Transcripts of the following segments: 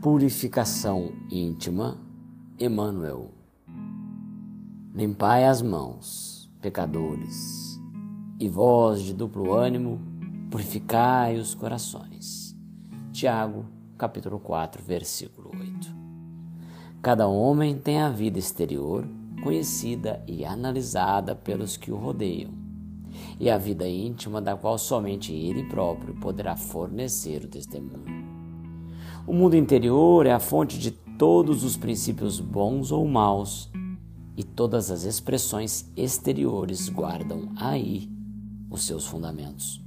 Purificação íntima, Emmanuel. Limpai as mãos, pecadores, e vós de duplo ânimo, purificai os corações. Tiago, capítulo 4, versículo 8. Cada homem tem a vida exterior conhecida e analisada pelos que o rodeiam, e a vida íntima da qual somente ele próprio poderá fornecer o testemunho. O mundo interior é a fonte de todos os princípios bons ou maus, e todas as expressões exteriores guardam aí os seus fundamentos.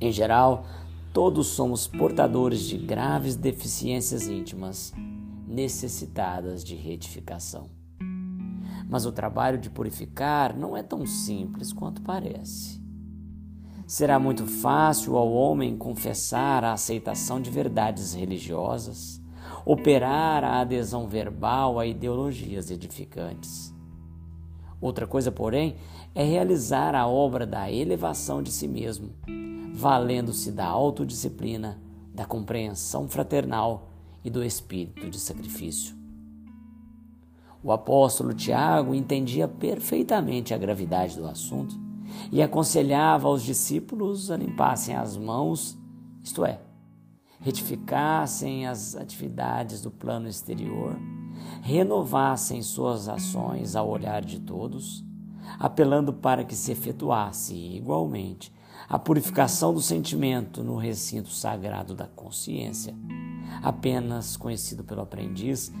Em geral, todos somos portadores de graves deficiências íntimas, necessitadas de retificação. Mas o trabalho de purificar não é tão simples quanto parece. Será muito fácil ao homem confessar a aceitação de verdades religiosas, operar a adesão verbal a ideologias edificantes. Outra coisa, porém, é realizar a obra da elevação de si mesmo, valendo-se da autodisciplina, da compreensão fraternal e do espírito de sacrifício. O apóstolo Tiago entendia perfeitamente a gravidade do assunto e aconselhava aos discípulos a limpassem as mãos, isto é, retificassem as atividades do plano exterior, renovassem suas ações ao olhar de todos, apelando para que se efetuasse igualmente a purificação do sentimento no recinto sagrado da consciência, apenas conhecido pelo aprendiz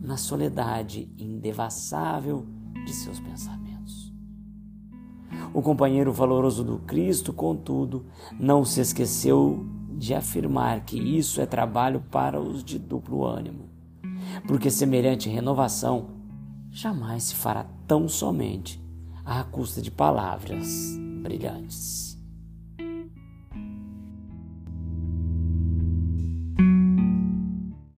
na soledade indevassável de seus pensamentos. O companheiro valoroso do Cristo, contudo, não se esqueceu de afirmar que isso é trabalho para os de duplo ânimo, porque semelhante renovação jamais se fará tão somente à custa de palavras brilhantes.